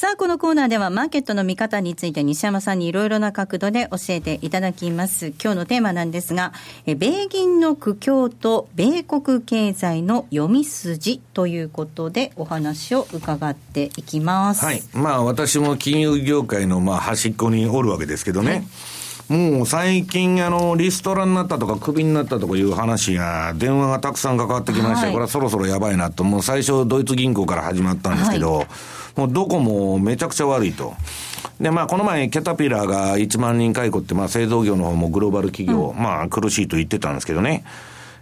D: さあ、このコーナーではマーケットの見方について西山さんにいろいろな角度で教えていただきます。今日のテーマなんですが、え米銀の苦境と米国経済の読み筋ということでお話を伺っていきます。
B: はい。まあ私も金融業界のまあ端っこにおるわけですけどね。はいもう最近、あの、リストラになったとか、クビになったとかいう話が、電話がたくさんかかってきまして、はい、これはそろそろやばいなと、もう最初、ドイツ銀行から始まったんですけど、はいもうどこもめちゃくちゃ悪いと。で、まあ、この前、キャタピラーが1万人解雇って、まあ、製造業の方もグローバル企業、うん、まあ、苦しいと言ってたんですけどね。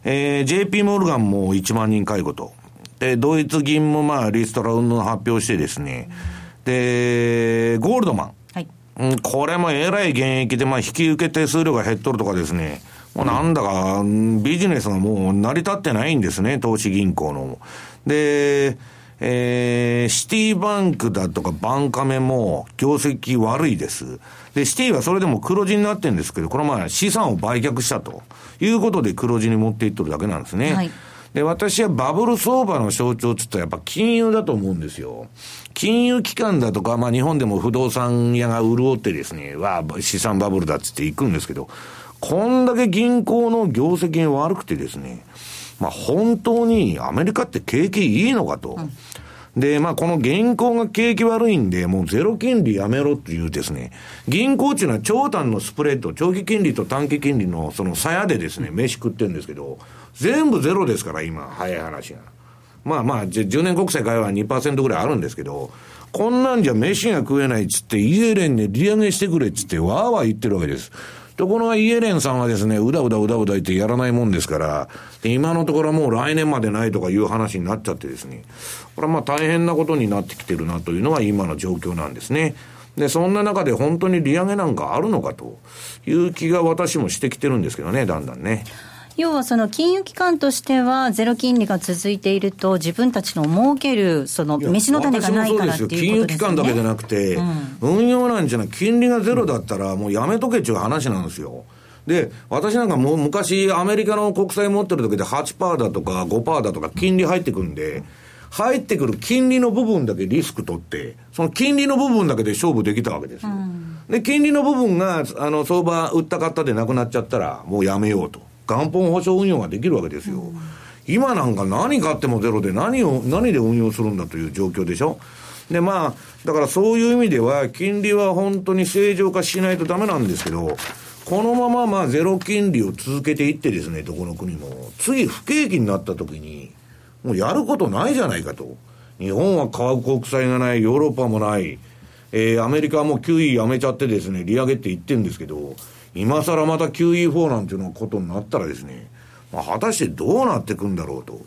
B: えー、JP モルガンも1万人解雇と。で、ドイツ銀もまあ、リストラ運の発表してですね。で、ゴールドマン。はい。うん、これもえらい現役で、まあ、引き受け手数料が減っとるとかですね。もうなんだか、ビジネスがもう成り立ってないんですね、投資銀行の。で、えー、シティバンクだとかバンカメも業績悪いです。で、シティはそれでも黒字になってるんですけど、この前資産を売却したということで黒字に持っていっとるだけなんですね。はい、で、私はバブル相場の象徴って言ったらやっぱ金融だと思うんですよ。金融機関だとか、まあ日本でも不動産屋が潤ってですね、は資産バブルだっつって行くんですけど、こんだけ銀行の業績が悪くてですね、まあ本当にアメリカって景気いいのかと。うんで、まあ、この銀行が景気悪いんで、もうゼロ金利やめろっていうですね、銀行っていうのは長短のスプレッド、長期金利と短期金利のその鞘でですね、飯食ってるんですけど、全部ゼロですから、今、早い話が。まあまあ、10年国債買えば2%ぐらいあるんですけど、こんなんじゃ飯が食えないっつって、イエレンで利上げしてくれっつって、わーわー言ってるわけです。ところがイエレンさんはですね、うだうだうだうだ言ってやらないもんですから、今のところもう来年までないとかいう話になっちゃってですね、これはまあ大変なことになってきてるなというのが今の状況なんですね。で、そんな中で本当に利上げなんかあるのかという気が私もしてきてるんですけどね、だんだんね。
D: 要はその金融機関としては、ゼロ金利が続いていると、自分たちの儲ける、その飯の種がないからっていうことですよ、
B: 金融機関だけじゃなくて、うん、運用なんじゃない、金利がゼロだったら、もうやめとけっていう話なんですよ。で、私なんかもう昔、アメリカの国債持ってる時で8%だとか5%だとか金利入ってくるんで、入ってくる金利の部分だけリスク取って、その金利の部分だけで勝負できたわけですよ。うん、で、金利の部分が、あの、相場売ったったでなくなっちゃったら、もうやめようと。元本保証運用ができるわけですよ。今なんか何買ってもゼロで何を、何で運用するんだという状況でしょ。で、まあ、だからそういう意味では、金利は本当に正常化しないとダメなんですけど、このまままあゼロ金利を続けていってですね、どこの国も、次不景気になった時に、もうやることないじゃないかと。日本は買う国債がない、ヨーロッパもない、えー、アメリカもう QE やめちゃってですね、利上げって言ってるんですけど、今更また QE4 なんていうのことになったらですね、まあ、果たしてどうなっていくんだろうと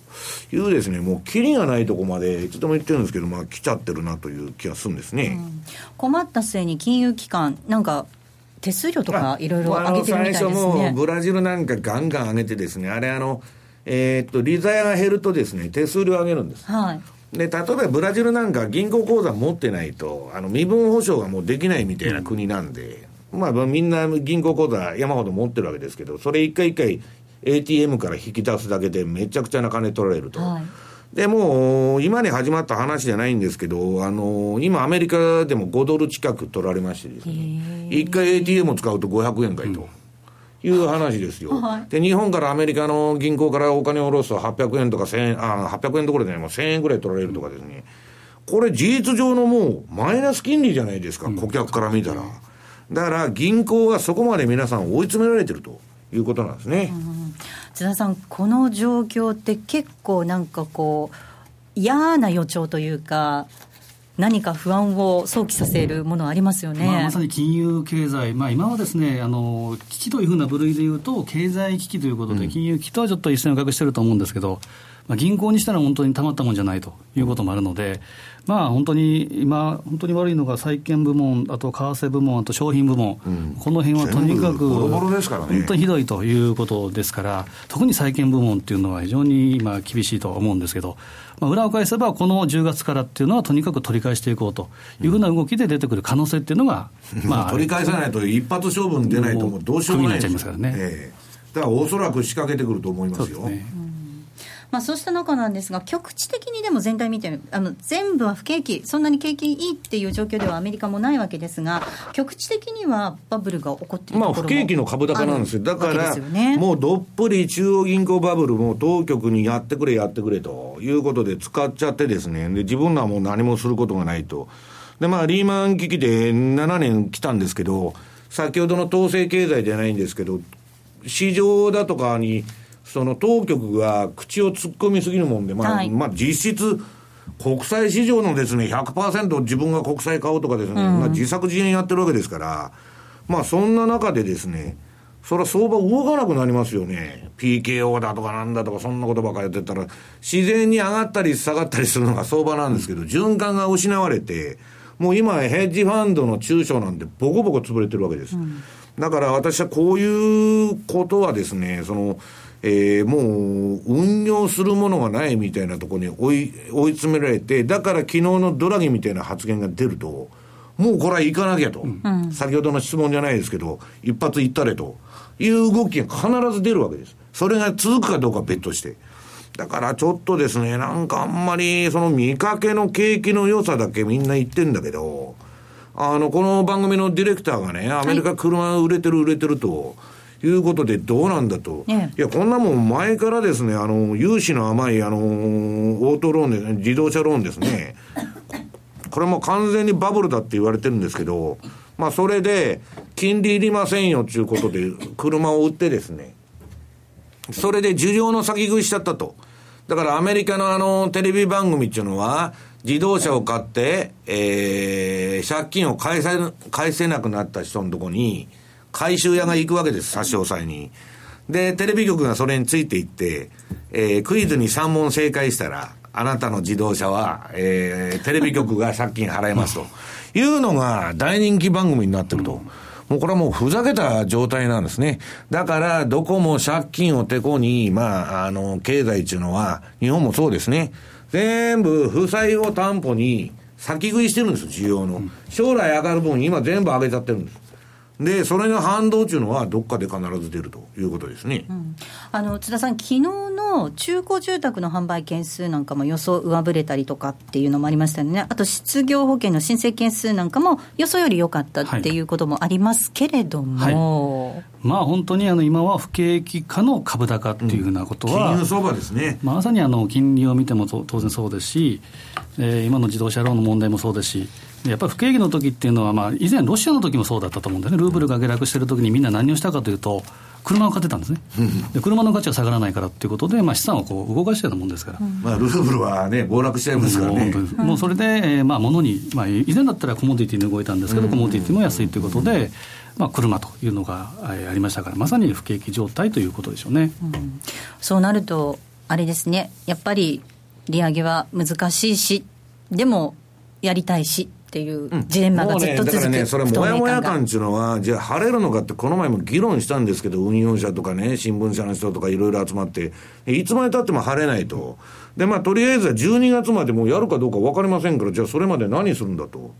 B: いうですね、もうキリがないとこまで、いつでも言ってるんですけど、まあ、来ちゃってるなという気がするんですね、うん、
D: 困った末に金融機関、なんか手数料とかいろいろ上げてるみたいですね。最初も
B: ブラジルなんかガンガン上げてですね、あれあの、えー、っと、利ザヤが減るとですね、手数料上げるんです。はい。で、例えばブラジルなんか銀行口座持ってないと、あの、身分保証がもうできないみたいな国なんで、まあ、みんな銀行口座山ほど持ってるわけですけど、それ一回一回 ATM から引き出すだけでめちゃくちゃな金取られると。はい。で、もう、今に始まった話じゃないんですけど、あの、今アメリカでも5ドル近く取られましてですね、1回 ATM を使うと500円かいと。いう話ですよ、はい、で、日本からアメリカの銀行からお金を下ろすと800円とか1000円、あ、800円どころでね、もう1000円ぐらい取られるとかですね、これ事実上のもうマイナス金利じゃないですか、顧客から見たら。だから銀行はそこまで皆さん追い詰められてるということなんですね。
D: 津田さん、この状況って結構なんかこう、嫌な予兆というか、何か不安を想起させるものありますよね、
C: まあ、まさに金融経済、まあ、今はですねあの危機というふうな部類でいうと、経済危機ということで、金融危機とはちょっと一線を画してると思うんですけど、まあ、銀行にしたら本当にたまったもんじゃないということもあるので、まあ、本当に今、本当に悪いのが債券部門、あと為替部門、あと商品部門、うん、この辺はとにかく、本当にひどいということですから、特に債券部門っていうのは非常に今、厳しいとは思うんですけど、まあ、裏を返せば、この10月からっていうのは、とにかく取り返していこうというふうな動きで出てくる可能性っていうのが、
B: まあ、取り返さないと、一発勝負に出ないと、もうどうしようもないですからね。えー、だからおそらく仕掛けてくると思いますよ。すね
D: まあ、そうした中なんですが、局地的にでも全体見てあの全部は不景気、そんなに景気いいっていう状況ではアメリカもないわけですが、局地的にはバブルが起こっているまあ、
B: 不景気の株高なんですよ、だから、ね、もうどっぷり中央銀行バブルも当局にやってくれ、やってくれということで使っちゃってですね、で自分らはもう何もすることがないと。で、まあ、リーマン危機で7年来たんですけど、先ほどの統制経済じゃないんですけど、市場だとかに、その当局が口を突っ込みすぎるもんで、まあ、はい、まあ実質、国際市場のですね、100%自分が国債買おうとかですね、うん、まあ自作自演やってるわけですから、まあそんな中でですね、それは相場動かなくなりますよね。PKO だとかなんだとか、そんなことばっかりやってたら、自然に上がったり下がったりするのが相場なんですけど、循環が失われて、もう今、ヘッジファンドの中小なんてボコボコ潰れてるわけです。うん、だから私はこういうことはですね、その、えー、もう運用するものがないみたいなところに追い追い詰められて、だから昨日のドラギみたいな発言が出ると、もうこれは行かなきゃと、うん、先ほどの質問じゃないですけど、一発行ったれという動きが必ず出るわけです。それが続くかどうか別として。だからちょっとですね、なんかあんまりその見かけの景気の良さだけみんな言ってんだけど、あの、この番組のディレクターがね、アメリカ車売れてる売れてると、はいいうことでどうなんだと。いや、こんなもん前からですね、あの、融資の甘い、あの、オートローンで、自動車ローンですね。これも完全にバブルだって言われてるんですけど、まあ、それで、金利いりませんよっていうことで、車を売ってですね、それで需要の先食いしちゃったと。だからアメリカのあの、テレビ番組っていうのは、自動車を買って、えー、借金を返せ、返せなくなった人のとこに、回収屋が行くわけです、差し押さえに。で、テレビ局がそれについていって、えー、クイズに3問正解したら、あなたの自動車は、えー、テレビ局が借金払いますと。いうのが大人気番組になってると。もうこれはもうふざけた状態なんですね。だから、どこも借金をてこに、まあ、あの、経済っていうのは、日本もそうですね。全部、負債を担保に、先食いしてるんですよ、需要の。将来上がる分、今全部上げちゃってるんです。で、それが反動というのは、どっかで必ず出るということですね、うん、
D: あの津田さん、昨日の中古住宅の販売件数なんかも予想上振れたりとかっていうのもありましたよね、あと失業保険の申請件数なんかも予想より良かったっていうこともありますけれども。はい。はい、
C: まあ、本当にあの今は不景気化の株高っていうふうなことは、
B: うん、金融相場ですね、
C: まさにあの金利を見ても当然そうですし、えー、今の自動車ローンの問題もそうですし、やっぱり不景気の時っていうのは、まあ、以前、ロシアの時もそうだったと思うんだよね、ルーブルが下落してる時にみんな何をしたかというと、車を買ってたんですね、で車の価値が下がらないからっていうことで、まあ、資産をこう動かしてたもんですから、
B: まあ、ルーブルはね、暴落しちゃいますからね。
C: もうもうそれで、えー、まあ、物に、まあ、以前だったらコモディティに動いたんですけど、コモディティも安いということで、まあ、車というのがありましたから、まさに不景気状態ということでしょうね。うん、
D: そうなると、あれですね、やっぱり利上げは難しいし、でもやりたいし。っていうジレンマがずっと続く、うん、ね、
B: それもやもや感っていうのは、じゃあ晴れるのかって、この前も議論したんですけど、運用者とかね、新聞社の人とかいろいろ集まって、いつまでたっても晴れないと。で、まあ、とりあえずは12月までもうやるかどうか分かりませんから、じゃあそれまで何するんだと。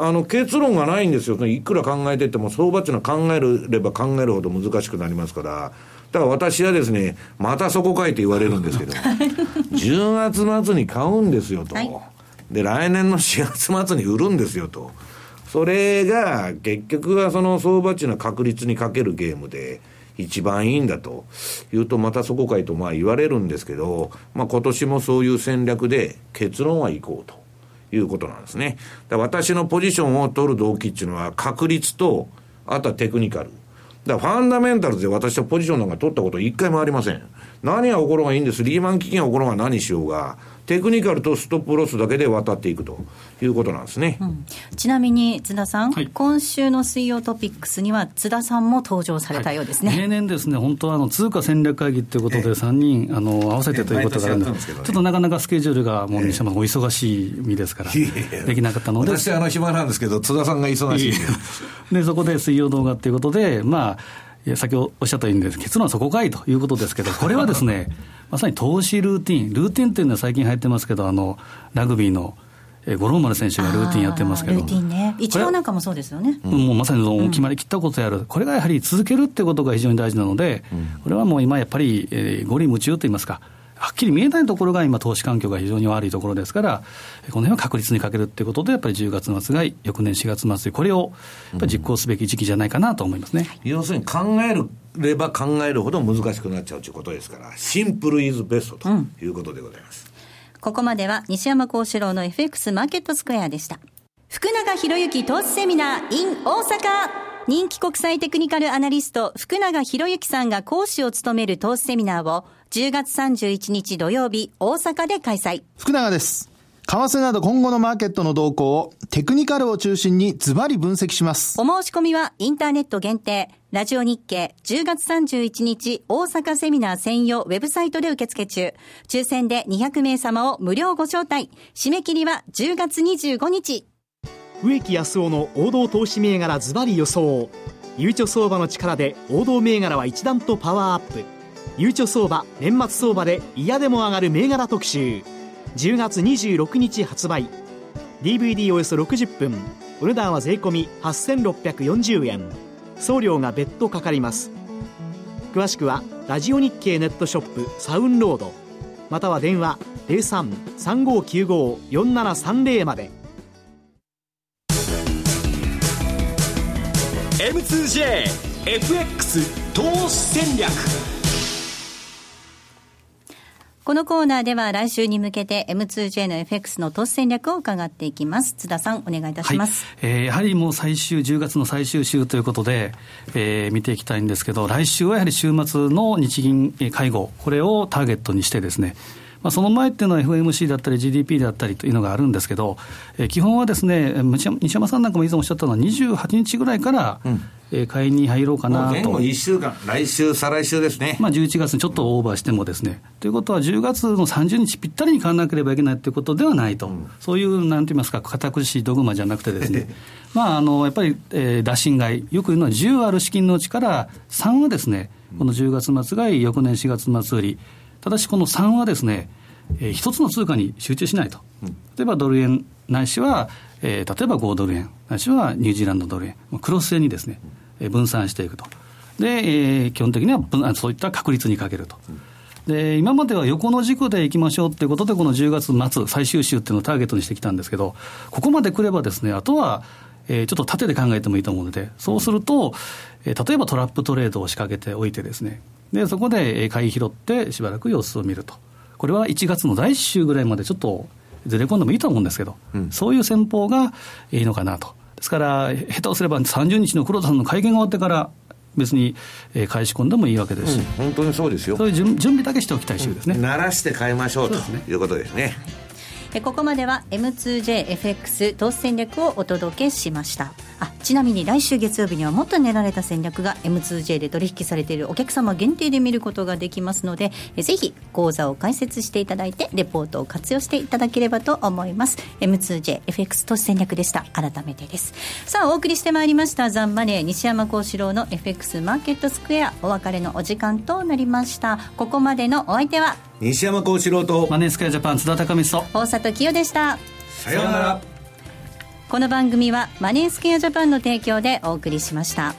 B: あの結論がないんですよ、いくら考えてても、相場っていうのは考えれば考えるほど難しくなりますから、だから私はですね、またそこかいって言われるんですけど、10月末に買うんですよと。はいで、来年の4月末に売るんですよと。それが、結局はその相場値の確率にかけるゲームで、一番いいんだと言うと、またそこかいとまあ言われるんですけど、まあ今年もそういう戦略で結論はいこうということなんですね。私のポジションを取る動機っていうのは確率と、あとはテクニカル。だからファンダメンタルズで私はポジションなんか取ったこと一回もありません。何が起ころがいいんです。リーマン危機が起ころが何しようが。テクニカルとストップロスだけで渡っていくということなんですね、うん、
D: ちなみに津田さん、はい、今週の水曜トピックスには津田さんも登場されたようですね、
C: はい、例年ですね本当はあの通貨戦略会議ということで3人、あの合わせてということがあるんですけど、ね、ちょっとなかなかスケジュールがもう西山さんお忙しい身ですから、できなかったので。
B: 私あの暇なんですけど津田さんが忙しい
C: で。そこで水曜動画ということでまあいや先ほどおっしゃったように、結論はそこかいということですけど、これはですね、まさに投資ルーティン、ルーティンっていうのは最近入ってますけど、あのラグビーの。え五郎丸選手がルーティンやってますけど、
D: ね、一応なんかもそうですよね、
C: もうまさにその決まりきったことやる、うん、これがやはり続けるってことが非常に大事なので、うん、これはもう今やっぱり、えー、五輪夢中といいますか、はっきり見えないところが今、投資環境が非常に悪いところですから、この辺は確実にかけるっていうことで、やっぱり10月末が翌年4月末で、これをやっぱり実行すべき時期じゃないかなと思いますね、
B: うん、要するに考えれば考えるほど難しくなっちゃうということですから、シンプルイズベストということでございます。
D: うん、ここまでは西山幸四郎の FX マーケットスクエアでした。福永博之投資セミナー in 大阪人気国際テクニカルアナリスト、福永博之さんが講師を務める投資セミナーを、10月31日土曜日、大阪で開催。
F: 福永です。為替など今後のマーケットの動向をテクニカルを中心にズバリ分析します。
D: お申し込みはインターネット限定、ラジオ日経10月31日大阪セミナー専用ウェブサイトで受付中。抽選で200名様を無料ご招待。締め切りは10月25日。
H: 植木康夫の王道投資銘柄ズバリ予想ゆうちょ相場の力で王道銘柄は一段とパワーアップゆうちょ相場年末相場で嫌でも上がる銘柄特集。10月26日発売。DVD およそ60分。お値段は税込8640円。送料が別途かかります。詳しくはラジオ日経ネットショップサウンロード。または電話0335954730まで。
I: M2JFX 投資戦略。
D: このコーナーでは来週に向けて M2J の FX の投資戦略を伺っていきます。津田さん、お願いいたします。
C: はい、えー、やはりもう最終、10月の最終週ということで、えー、見ていきたいんですけど、来週はやはり週末の日銀会合、これをターゲットにしてですね、まあ、その前っていうのは FMC だったり GDP だったりというのがあるんですけど、えー、基本はですね、西山さんなんかも以前おっしゃったのは、28日ぐらいから、うんえー、買いに入ろうかなと。前
B: 後1週間、来週、再来週ですね。
C: まあ、11月にちょっとオーバーしてもですね。ということは、10月の30日ぴったりに買わなければいけないということではないと、うん、そういう、なんて言いますか、堅苦しいドグマじゃなくてですね、まあ、あのやっぱり、えー、打診買い、よく言うのは10ある資金のうちから3はですね、この10月末買い、翌年4月末売り。ただし、この3はですね、えー、一つの通貨に集中しないと、例えばドル円ないしは、えー、例えば5ドル円。ないしはニュージーランドドル円、クロス円にですね、分散していくと、でえー、基本的にはそういった確率にかけると。で今までは横の軸でいきましょうということで、この10月末、最終週っていうのをターゲットにしてきたんですけど、ここまで来ればですね、あとは、えー、ちょっと縦で考えてもいいと思うので、そうすると、えー、例えばトラップトレードを仕掛けておいてですね、でそこで買い拾ってしばらく様子を見ると。これは1月の第1週ぐらいまでちょっとずれ込んでもいいと思うんですけど、うん、そういう戦法がいいのかなと。ですから、下手をすれば30日の黒田さんの会見が終わってから、別に返し込んでもいいわけですし、うん、
B: 本当にそうですよ。
C: そういう準備だけしておきたい週ですね。
B: 鳴らして買いましょうということですね。
D: ここまでは M2JFX 投資戦略をお届けしましたあちなみに来週月曜日にはもっと練られた戦略が M2J で取引されているお客様限定で見ることができますのでぜひ講座を開設していただいてレポートを活用していただければと思います。M2JFX 投資戦略でした。改めてです。さあお送りしてまいりました。ザンマネー西山幸四郎の FX マーケットスクエア。お別れのお時間となりました。ここまでのお相手は
B: 西山幸四郎と
C: マネースクエアジャパン津田隆光
D: と大里清でした。
B: さようなら
D: この番組はマネースケアジャパンの提供でお送りしました。